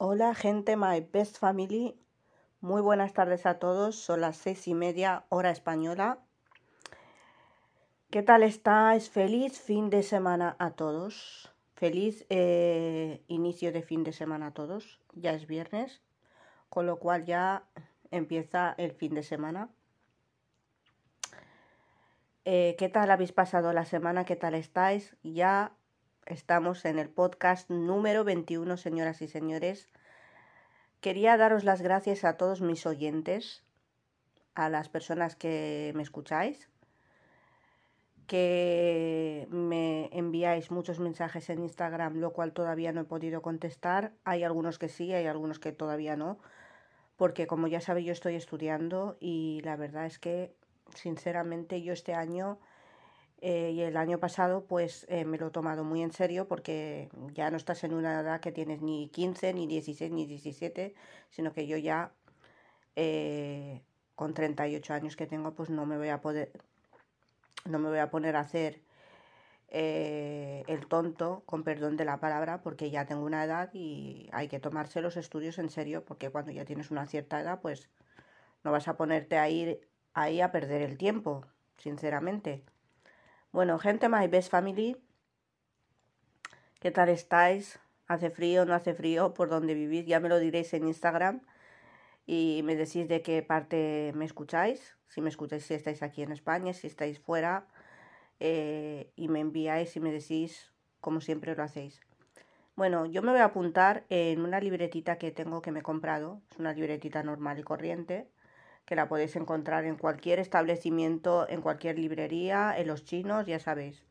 Hola gente, my best family. Muy buenas tardes a todos. Son las seis y media hora española. ¿Qué tal estáis? Feliz fin de semana a todos. Feliz eh, inicio de fin de semana a todos. Ya es viernes, con lo cual ya empieza el fin de semana. Eh, ¿Qué tal habéis pasado la semana? ¿Qué tal estáis? Ya estamos en el podcast número 21, señoras y señores. Quería daros las gracias a todos mis oyentes, a las personas que me escucháis, que me enviáis muchos mensajes en Instagram, lo cual todavía no he podido contestar. Hay algunos que sí, hay algunos que todavía no, porque como ya sabéis yo estoy estudiando y la verdad es que sinceramente yo este año eh, y el año pasado pues eh, me lo he tomado muy en serio porque ya no estás en una edad que tienes ni 15, ni 16, ni 17, sino que yo ya eh, con 38 años que tengo pues no me voy a poder, no me voy a poner a hacer el tonto, con perdón de la palabra, porque ya tengo una edad y hay que tomarse los estudios en serio porque cuando ya tienes una cierta edad pues no vas a ponerte a ir ahí a perder el tiempo, sinceramente. Bueno, gente, my best family, ¿qué tal estáis? ¿Hace frío, no hace frío? ¿Por dónde vivís? Ya me lo diréis en Instagram y me decís de qué parte me escucháis. Si me escucháis, si estáis aquí en España, si estáis fuera, eh, y me enviáis y me decís como siempre lo hacéis. Bueno, yo me voy a apuntar en una libretita que tengo que me he comprado. Es una libretita normal y corriente que la podéis encontrar en cualquier establecimiento, en cualquier librería, en los chinos, ya sabéis.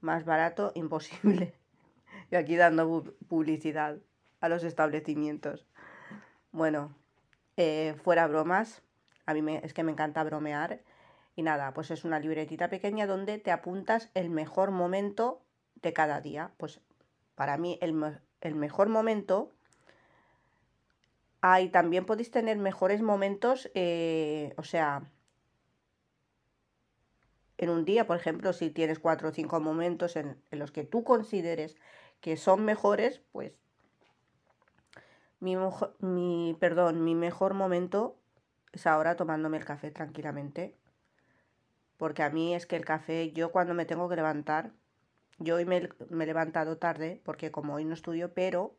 Más barato, imposible. y aquí dando publicidad a los establecimientos. Bueno, eh, fuera bromas, a mí es que me encanta bromear. Y nada, pues es una libretita pequeña donde te apuntas el mejor momento de cada día. Pues para mí el mejor momento Ah, y también podéis tener mejores momentos, eh, o sea, en un día, por ejemplo, si tienes cuatro o cinco momentos en, los que tú consideres que son mejores, pues mi, mi, perdón, mi mejor momento es ahora tomándome el café tranquilamente. Porque a mí es que el café, yo cuando me tengo que levantar, yo hoy me he levantado tarde, porque como hoy no estudio, pero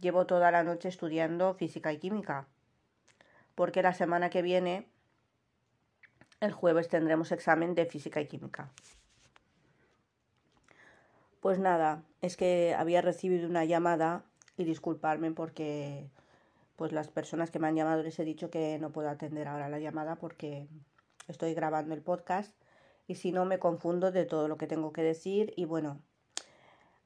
llevo toda la noche estudiando física y química, porque la semana que viene, el jueves, tendremos examen de física y química. Pues nada, es que había recibido una llamada y disculparme porque pues las personas que me han llamado les he dicho que no puedo atender ahora la llamada porque estoy grabando el podcast y si no me confundo de todo lo que tengo que decir y bueno,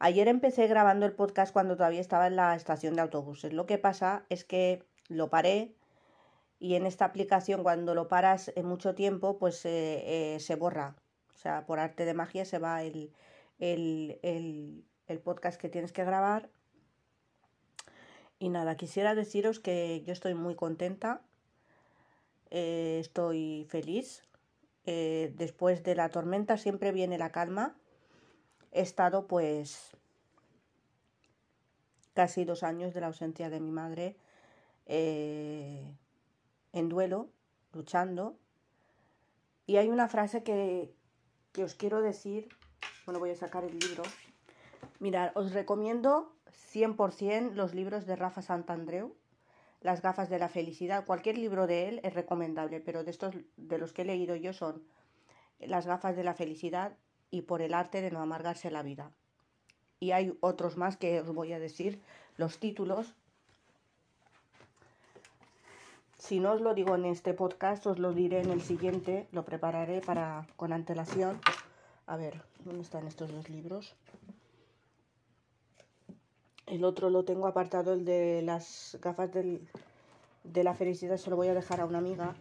Ayer empecé grabando el podcast cuando todavía estaba en la estación de autobuses. Lo que pasa es que lo paré y en esta aplicación cuando lo paras en mucho tiempo pues eh, eh, se borra. O sea, por arte de magia se va el, el, podcast que tienes que grabar. Y nada, quisiera deciros que yo estoy muy contenta, eh, estoy feliz. después de la tormenta siempre viene la calma he estado pues casi dos años de la ausencia de mi madre eh, en duelo, luchando. Y hay una frase que, que os quiero decir, bueno, voy a sacar el libro. Mirad, os recomiendo 100% los libros de Rafa Santandreu, Las gafas de la felicidad. Cualquier libro de él es recomendable, pero de estos de los que he leído yo son Las gafas de la felicidad, y por el arte de no amargarse la vida. Y hay otros más que os voy a decir, los títulos. Si no os lo digo en este podcast, os lo diré en el siguiente, lo prepararé para con antelación. A ver, ¿dónde están estos dos libros? El otro lo tengo apartado, el de las gafas de la felicidad, se lo voy a dejar a una amiga,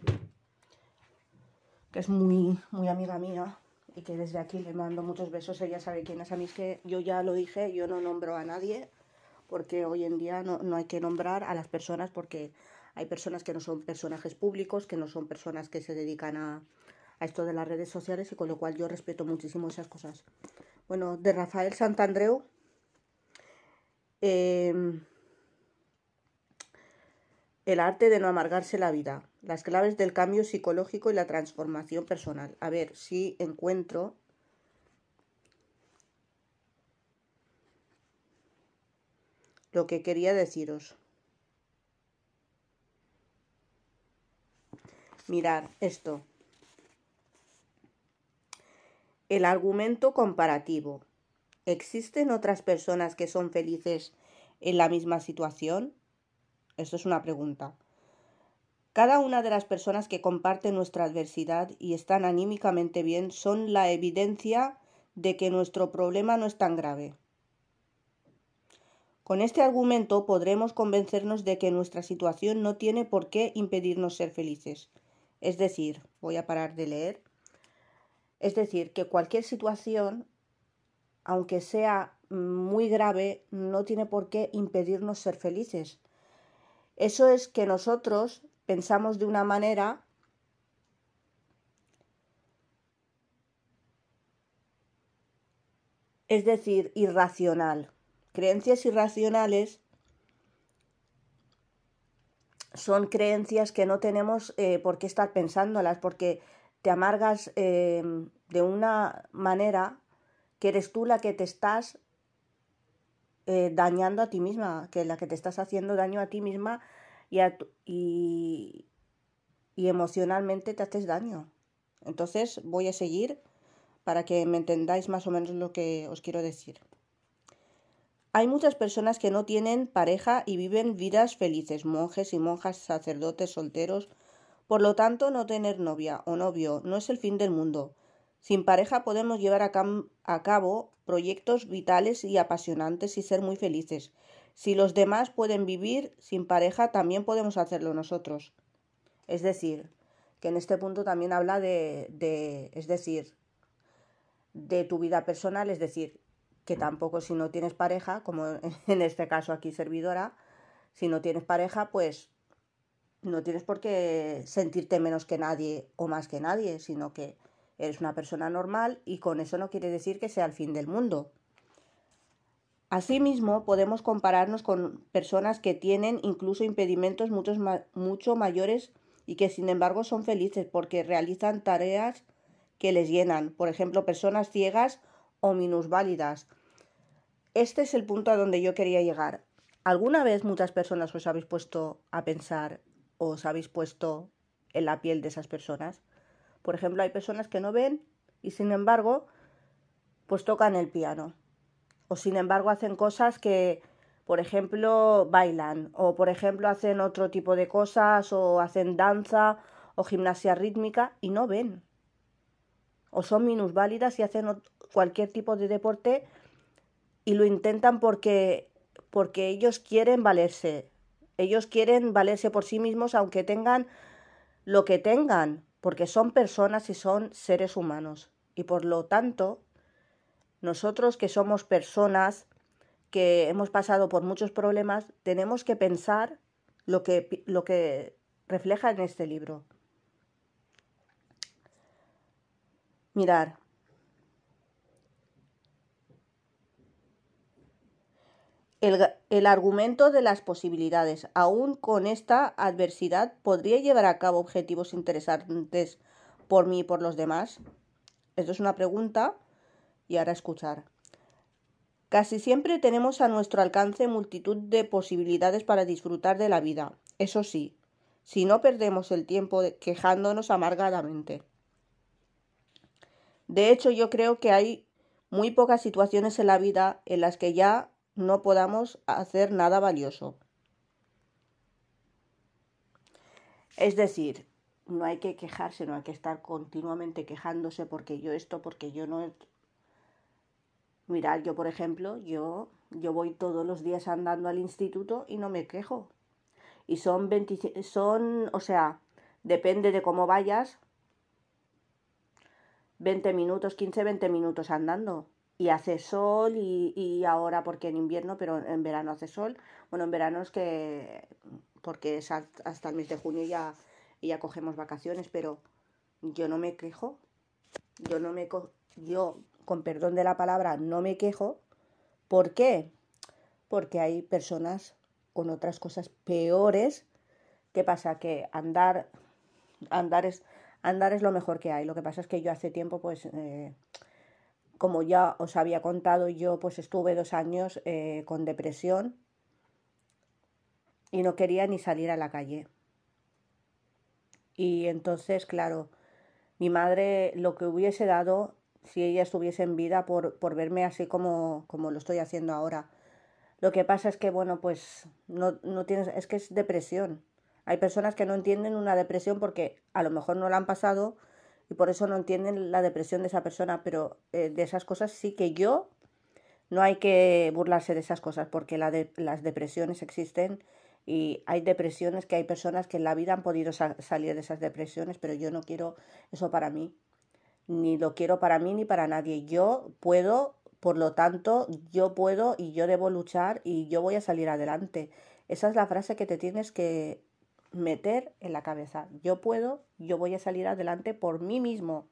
que es muy, muy amiga mía y que desde aquí le mando muchos besos. Ella sabe quién es. A mí que yo ya lo dije, yo no nombro a nadie porque hoy en día no, no hay que nombrar a las personas porque hay personas que no son personajes públicos, que no son personas que se dedican a, a esto de las redes sociales y con lo cual yo respeto muchísimo esas cosas. Bueno, de Rafael Santandreu, em, el arte de no amargarse la vida, las claves del cambio psicológico y la transformación personal. A ver si encuentro lo que quería deciros. Mirar esto. El argumento comparativo. ¿Existen otras personas que son felices en la misma situación? Esto es una pregunta. Cada una de las personas que comparten nuestra adversidad y están anímicamente bien son la evidencia de que nuestro problema no es tan grave. Con este argumento podremos convencernos de que nuestra situación no tiene por qué impedirnos ser felices. Es decir, voy a parar de leer. Es decir, que cualquier situación, aunque sea muy grave, no tiene por qué impedirnos ser felices. Eso es que nosotros pensamos de una manera es decir, irracional. Creencias irracionales son creencias que no tenemos eh, por qué estar pensándolas, porque te amargas eh, de una manera que eres tú la que te estás eh, dañando a ti misma, que la que te estás haciendo daño a ti misma y, emocionalmente te haces daño. Entonces voy a seguir para que me entendáis más o menos lo que os quiero decir. Hay muchas personas que no tienen pareja y viven vidas felices, monjes y monjas, sacerdotes, solteros. Por lo tanto, no tener novia o novio no es el fin del mundo. Sin pareja podemos llevar a, cabo proyectos vitales y apasionantes y ser muy felices. Si los demás pueden vivir sin pareja, también podemos hacerlo nosotros. Es decir, que en este punto también habla de, de es decir, de tu vida personal, es decir, que tampoco si no tienes pareja, como en este caso aquí servidora, si no tienes pareja, pues no tienes por qué sentirte menos que nadie o más que nadie, sino que eres una persona normal y con eso no quiere decir que sea el fin del mundo. Asimismo, podemos compararnos con personas que tienen incluso impedimentos mucho mayores y que sin embargo son felices porque realizan tareas que les llenan, por ejemplo, personas ciegas o minusválidas. Este es el punto a donde yo quería llegar. ¿Alguna vez muchas personas os habéis puesto a pensar o os habéis puesto en la piel de esas personas? Por ejemplo, hay personas que no ven y sin embargo, pues tocan el piano. O sin embargo hacen cosas que, por ejemplo, bailan. O por ejemplo hacen otro tipo de cosas. O hacen danza o gimnasia rítmica y no ven. O son minusválidas y hacen cualquier tipo de deporte y lo intentan porque, porque ellos quieren valerse. Ellos quieren valerse por sí mismos aunque tengan lo que tengan, porque son personas y son seres humanos. Y por lo tanto, nosotros que somos personas que hemos pasado por muchos problemas, tenemos que pensar lo que, lo que refleja en este libro. Mirar, El, argumento de las posibilidades. Aún con esta adversidad, ¿podría llevar a cabo objetivos interesantes por mí y por los demás? Esto es una pregunta y ahora escuchar. Casi siempre tenemos a nuestro alcance multitud de posibilidades para disfrutar de la vida. Eso sí, si no perdemos el tiempo quejándonos amargadamente. De hecho, yo creo que hay muy pocas situaciones en la vida en las que ya no podamos hacer nada valioso. Es decir, no hay que quejarse, no hay que estar continuamente quejándose porque yo esto, porque yo no... Mirad, yo por ejemplo, yo, yo voy todos los días andando al instituto y no me quejo. Y son 20, son, o sea, depende de cómo vayas, 20 minutos, 15, 20 minutos andando y hace sol y, ahora porque en invierno, pero en verano hace sol. Bueno, en verano es que porque es hasta el mes de junio ya, ya cogemos vacaciones, pero yo no me quejo. Yo no me yo con perdón de la palabra no me quejo. ¿Por qué? porque hay personas con otras cosas peores. ¿Qué pasa? Que andar, andar es, andar es lo mejor que hay. Lo que pasa es que yo hace tiempo, pues, eh, como ya os había contado, yo pues estuve dos años eh, con depresión y no quería ni salir a la calle. Y entonces, claro, mi madre lo que hubiese dado si ella estuviese en vida por, por verme así como, como lo estoy haciendo ahora. Lo que pasa es que, bueno, pues no, no tienes, es que es depresión. Hay personas que no entienden una depresión porque a lo mejor no la han pasado y por eso no entienden la depresión de esa persona, pero eh, de esas cosas sí que yo no hay que burlarse de esas cosas porque la las depresiones existen y hay depresiones que hay personas que en la vida han podido salir de esas depresiones, pero yo no quiero eso para mí, ni lo quiero para mí ni para nadie. Yo puedo, por lo tanto, yo puedo y yo debo luchar y yo voy a salir adelante. Esa es la frase que te tienes que meter en la cabeza. Yo puedo, yo voy a salir adelante por mí mismo.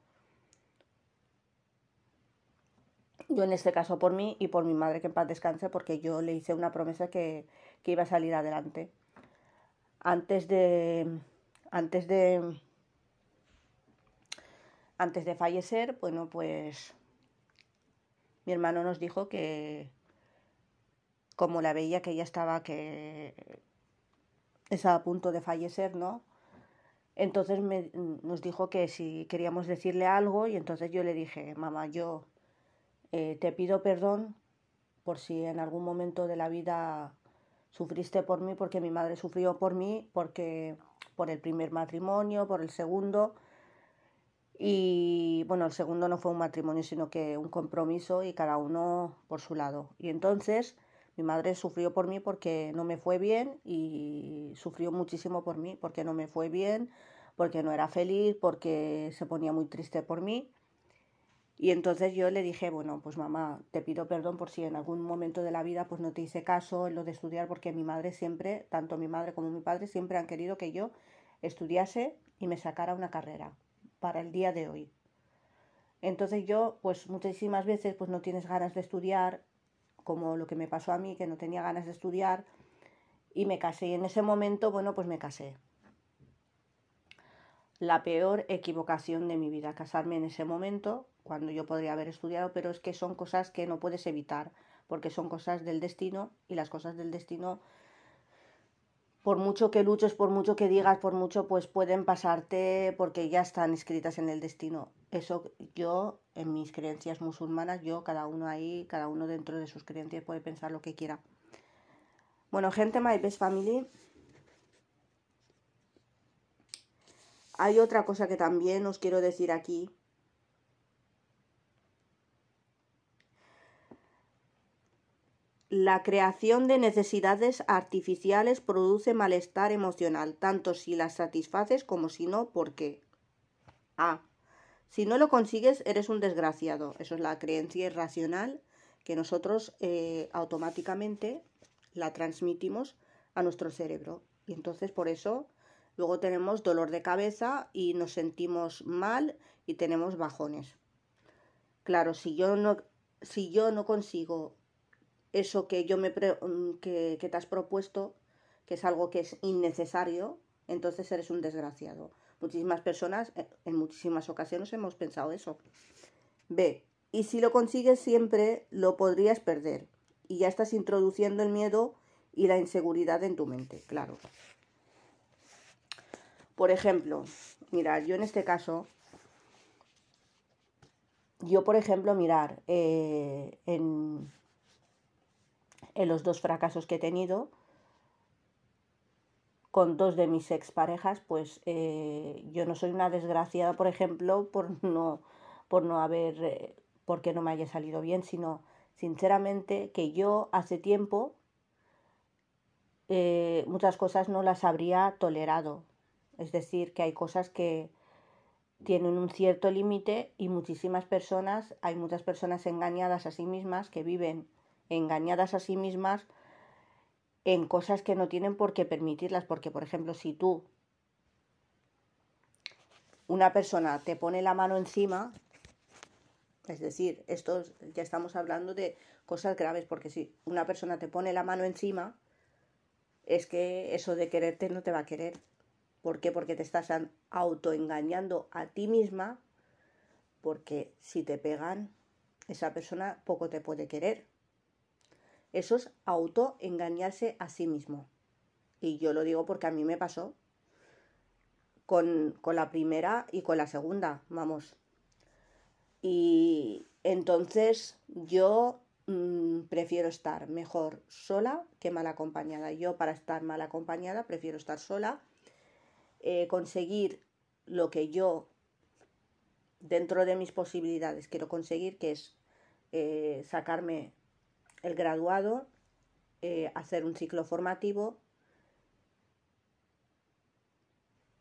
Yo en este caso por mí y por mi madre que en paz descanse porque yo le hice una promesa que, que iba a salir adelante. Antes de. Antes de. Antes de fallecer, bueno, pues. Mi hermano nos dijo que. Como la veía que ella estaba que. Estaba a punto de fallecer, ¿no? Entonces nos dijo que si queríamos decirle algo y entonces yo le dije, mamá, yo eh, te pido perdón por si en algún momento de la vida sufriste por mí porque mi madre sufrió por mí, porque por el primer matrimonio, por el segundo. Y bueno, el segundo no fue un matrimonio, sino que un compromiso y cada uno por su lado. Y entonces mi madre sufrió por mí porque no me fue bien y sufrió muchísimo por mí, porque no me fue bien, porque no era feliz, porque se ponía muy triste por mí. Y entonces yo le dije, bueno, pues mamá, te pido perdón por si en algún momento de la vida pues no te hice caso en lo de estudiar, porque mi madre siempre, tanto mi madre como mi padre, siempre han querido que yo estudiase y me sacara una carrera para el día de hoy. Entonces yo, pues muchísimas veces, pues no tienes ganas de estudiar, como lo que me pasó a mí, que no tenía ganas de estudiar, y me casé. Y en ese momento, bueno, pues me casé. La peor equivocación de mi vida, casarme en ese momento, cuando yo podría haber estudiado, pero es que son cosas que no puedes evitar, porque son cosas del destino y las cosas del destino, por mucho que luches, por mucho que digas, por mucho, pues pueden pasarte porque ya están escritas en el destino. Eso yo, en mis creencias musulmanas, yo, cada uno ahí, cada uno dentro de sus creencias puede pensar lo que quiera. Bueno, gente, my best family. Hay otra cosa que también os quiero decir aquí, La creación de necesidades artificiales produce malestar emocional, tanto si las satisfaces como si no, ¿por qué? A. Si no lo consigues, eres un desgraciado. Eso es la creencia irracional que nosotros eh, automáticamente la transmitimos a nuestro cerebro. Y entonces por eso luego tenemos dolor de cabeza y nos sentimos mal y tenemos bajones. Claro, si yo no, si yo no consigo eso que yo me mm, que, que te has propuesto, que es algo que es innecesario, entonces eres un desgraciado. Muchísimas personas eh, en muchísimas ocasiones hemos pensado eso. B. Y si lo consigues siempre, lo podrías perder. Y ya estás introduciendo el miedo y la inseguridad en tu mente, claro. Por ejemplo, mirar, yo en este caso, yo por ejemplo, mirar, eh, en, en los dos fracasos que he tenido con dos de mis exparejas, pues eh, yo no soy una desgraciada, por ejemplo, por no, por no haber, eh, porque no me haya salido bien, sino sinceramente que yo hace tiempo eh, muchas cosas no las habría tolerado. Es decir, que hay cosas que tienen un cierto límite y muchísimas personas, hay muchas personas engañadas a sí mismas que viven engañadas a sí mismas en cosas que no tienen por qué permitirlas, porque por ejemplo si tú, una persona te pone la mano encima Es decir, esto ya estamos hablando de cosas graves, porque si una persona te pone la mano encima, es que eso de quererte no te va a querer. ¿Por qué? Porque te estás autoengañando a ti misma, porque si te pegan, esa persona poco te puede querer. Eso es autoengañarse a sí mismo. Y yo lo digo porque a mí me pasó con, con la primera y con la segunda, vamos. Y entonces yo mm, prefiero estar mejor sola que mal acompañada. Yo para estar mal acompañada prefiero estar sola, eh, conseguir lo que yo dentro de mis posibilidades quiero conseguir, que es eh, sacarme el graduado, eh, hacer un ciclo formativo.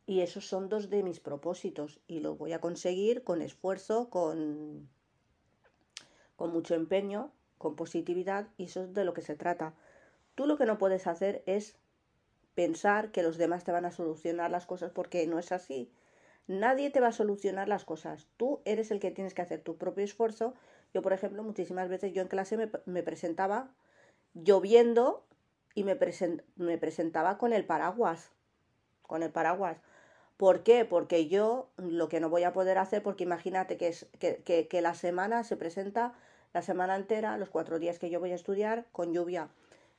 Y esos son dos de mis propósitos y lo voy a conseguir con esfuerzo, con, con mucho empeño, con positividad y eso es de lo que se trata. Tú lo que no puedes hacer es pensar que los demás te van a solucionar las cosas porque no es así. Nadie te va a solucionar las cosas. Tú eres el que tienes que hacer tu propio esfuerzo yo, por ejemplo, muchísimas veces yo en clase me, presentaba lloviendo y me, me presentaba con el paraguas. Con el paraguas. ¿Por qué? Porque yo lo que no voy a poder hacer, porque imagínate que, es, que, que, la semana se presenta, la semana entera, los cuatro días que yo voy a estudiar, con lluvia.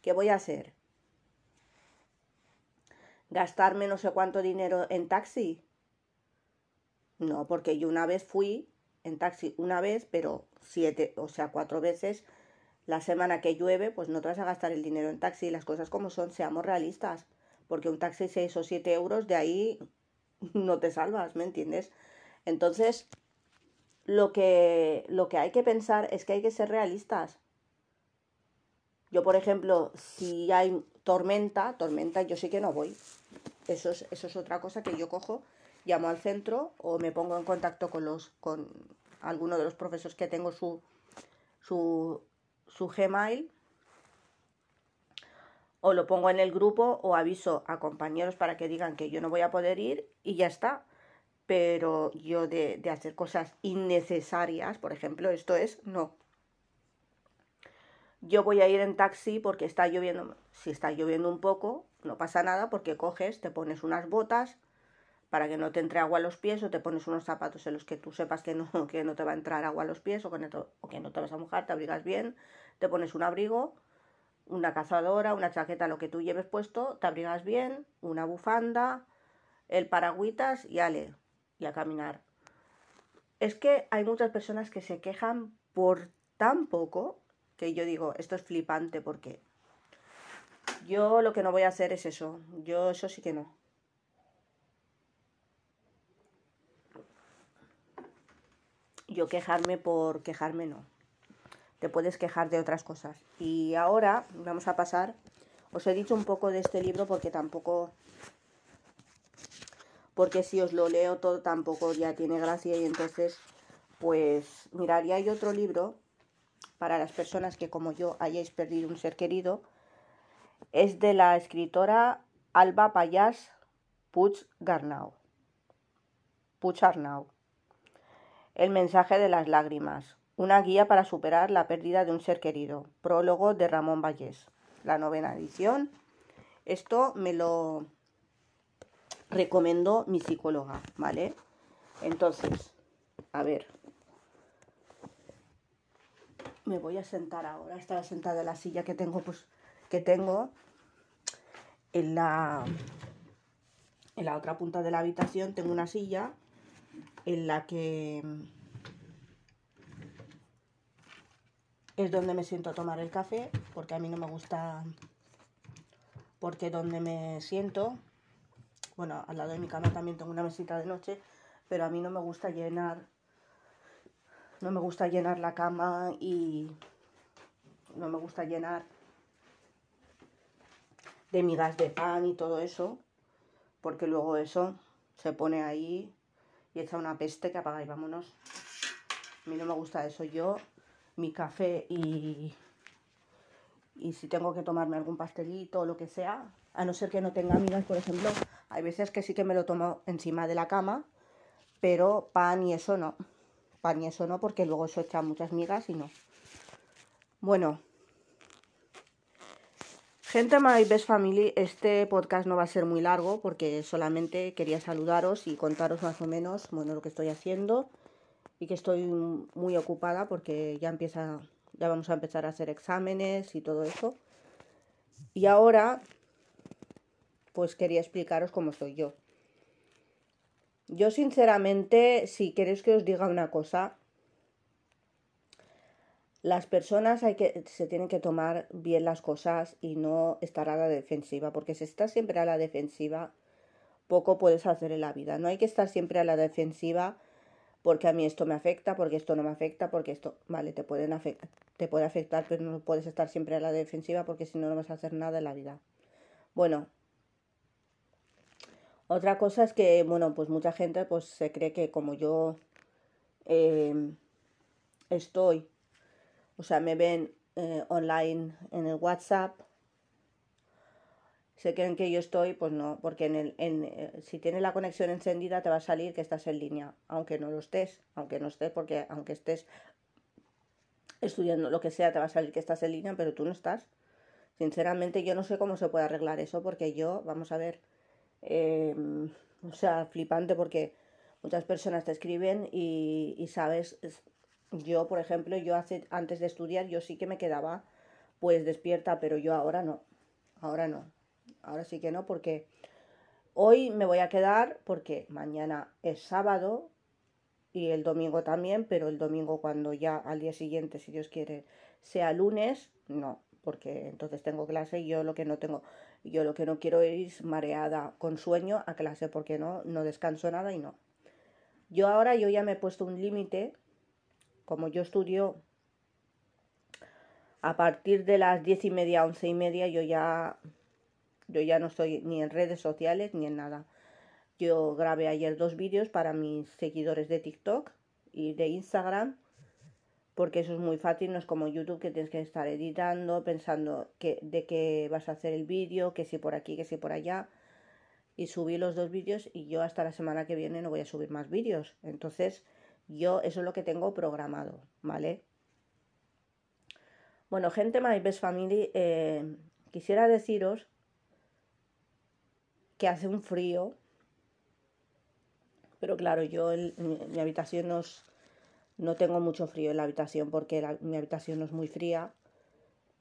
¿Qué voy a hacer? ¿Gastarme no sé cuánto dinero en taxi? No, porque yo una vez fui en taxi una vez, pero siete, o sea, cuatro veces la semana que llueve, pues no te vas a gastar el dinero en taxi. Las cosas como son, seamos realistas. Porque un taxi 6 o 7 euros, de ahí no te salvas, ¿me entiendes? Entonces, lo que, lo que hay que pensar es que hay que ser realistas. Yo, por ejemplo, si hay tormenta, tormenta, yo sí que no voy. Eso es, eso es otra cosa que yo cojo llamo al centro o me pongo en contacto con los con alguno de los profesores que tengo su su, su Gmail o lo pongo en el grupo o aviso a compañeros para que digan que yo no voy a poder ir y ya está. Pero yo de, de hacer cosas innecesarias, por ejemplo, esto es no. Yo voy a ir en taxi porque está lloviendo. Si está lloviendo un poco, no pasa nada porque coges, te pones unas botas, para que no te entre agua a los pies o te pones unos zapatos en los que tú sepas que no, que no te va a entrar agua a los pies o que, no te, o que no te vas a mojar, te abrigas bien, te pones un abrigo, una cazadora, una chaqueta, lo que tú lleves puesto, te abrigas bien, una bufanda, el paragüitas y ale, y a caminar. Es que hay muchas personas que se quejan por tan poco que yo digo, esto es flipante porque yo lo que no voy a hacer es eso, yo eso sí que no. Yo quejarme por quejarme no. Te puedes quejar de otras cosas. Y ahora vamos a pasar. Os he dicho un poco de este libro porque tampoco. Porque si os lo leo todo tampoco ya tiene gracia y entonces, pues miraría hay otro libro para las personas que como yo hayáis perdido un ser querido. Es de la escritora Alba Payas Puig Garnau. Puig. El mensaje de las lágrimas. Una guía para superar la pérdida de un ser querido. Prólogo de Ramón Vallés. La novena edición. Esto me lo recomendó mi psicóloga, ¿vale? Entonces, a ver. Me voy a sentar ahora. Estaba sentada en la silla que tengo, pues, que tengo en la en la otra punta de la habitación tengo una silla en la que es donde me siento a tomar el café, porque a mí no me gusta, porque donde me siento, bueno, al lado de mi cama también tengo una mesita de noche, pero a mí no me gusta llenar, no me gusta llenar la cama y no me gusta llenar de migas de pan y todo eso, porque luego eso se pone ahí y echa una peste que apaga y vámonos. A mí no me gusta eso. Yo, mi café y, y si tengo que tomarme algún pastelito o lo que sea, a no ser que no tenga amigas, por ejemplo, hay veces que sí que me lo tomo encima de la cama, pero pan y eso no. pan y eso no, porque luego eso echa muchas migas y no. Bueno, gente My Best Family, este podcast no va a ser muy largo porque solamente quería saludaros y contaros más o menos, bueno, lo que estoy haciendo y que estoy muy ocupada porque ya empieza, ya vamos a empezar a hacer exámenes y todo eso. Y ahora, pues quería explicaros cómo soy yo. Yo sinceramente, si queréis que os diga una cosa, las personas hay que, se tienen que tomar bien las cosas y no estar a la defensiva, porque si estás siempre a la defensiva, poco puedes hacer en la vida. No hay que estar siempre a la defensiva porque a mí esto me afecta, porque esto no me afecta, porque esto, vale, te pueden afectar, te puede afectar, pero no puedes estar siempre a la defensiva porque si no no vas a hacer nada en la vida. Bueno, otra cosa es que, bueno, pues mucha gente pues se cree que como yo em, estoy, o sea, me ven eh, online en el WhatsApp, se creen que yo estoy, pues no, porque en el, en, eh, si tienes la conexión encendida te va a salir que estás en línea, aunque no lo estés, aunque no estés, porque aunque estés estudiando lo que sea, te va a salir que estás en línea, pero tú no estás. Sinceramente yo no sé cómo se puede arreglar eso, porque yo, vamos a ver, Em, o sea, flipante porque muchas personas te escriben y, y, sabes, yo por ejemplo, yo hace, antes de estudiar yo sí que me quedaba pues despierta, pero yo ahora no, ahora no, ahora sí que no porque hoy me voy a quedar porque mañana es sábado y el domingo también, pero el domingo cuando ya al día siguiente, si Dios quiere, sea lunes, no, porque entonces tengo clase y yo lo que no tengo, yo lo que no quiero es mareada con sueño a clase porque no, no descanso nada y no. Yo ahora yo ya me he puesto un límite, como yo estudio a partir de las diez y media, once y media, yo ya, yo ya no estoy ni en redes sociales ni en nada. Yo grabé ayer dos vídeos para mis seguidores de TikTok y de Instagram porque eso es muy fácil, no es como YouTube que tienes que estar editando, pensando que, de qué vas a hacer el vídeo, que si por aquí, que si por allá. Y subí los dos vídeos y yo hasta la semana que viene no voy a subir más vídeos. Entonces, yo eso es lo que tengo programado, ¿vale? Bueno, gente, My Best Family, eh, quisiera deciros que hace un frío, pero claro, yo mi habitación no no tengo mucho frío en la habitación porque mi habitación no es muy fría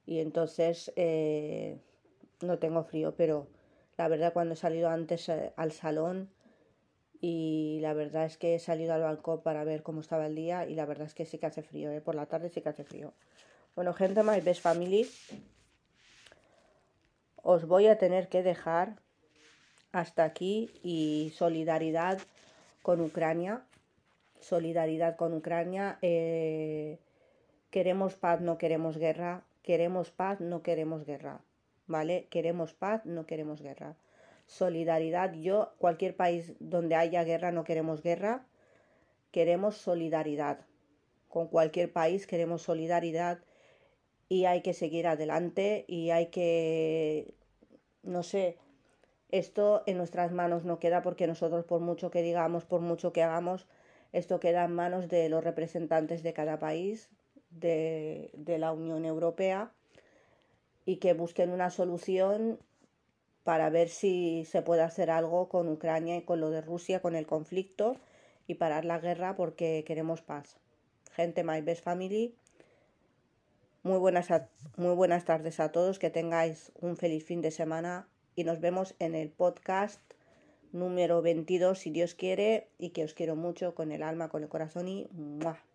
y entonces eh, no tengo frío, pero la verdad cuando he salido antes eh, al salón y la verdad es que he salido al balcón para ver cómo estaba el día y la verdad es que sí que hace frío, ¿eh? por la tarde sí que hace frío. Bueno, gente, my best family, os voy a tener que dejar hasta aquí y solidaridad con Ucrania solidaridad con Ucrania. Eh, queremos paz, no queremos guerra. Queremos paz, no queremos guerra. ¿Vale? Queremos paz, no queremos guerra. Solidaridad, yo, cualquier país donde haya guerra, no queremos guerra. Queremos solidaridad. Con cualquier país queremos solidaridad y hay que seguir adelante y hay que, no sé, esto en nuestras manos no queda porque nosotros por mucho que digamos, por mucho que hagamos, esto queda en manos de los representantes de cada país de, la Unión Europea y que busquen una solución para ver si se puede hacer algo con Ucrania y con lo de Rusia, con el conflicto y parar la guerra porque queremos paz. Gente, my best family. Muy buenas, muy buenas tardes a todos, que tengáis un feliz fin de semana y nos vemos en el podcast número 22, si Dios quiere, y que os quiero mucho con el alma, con el corazón y ¡mua!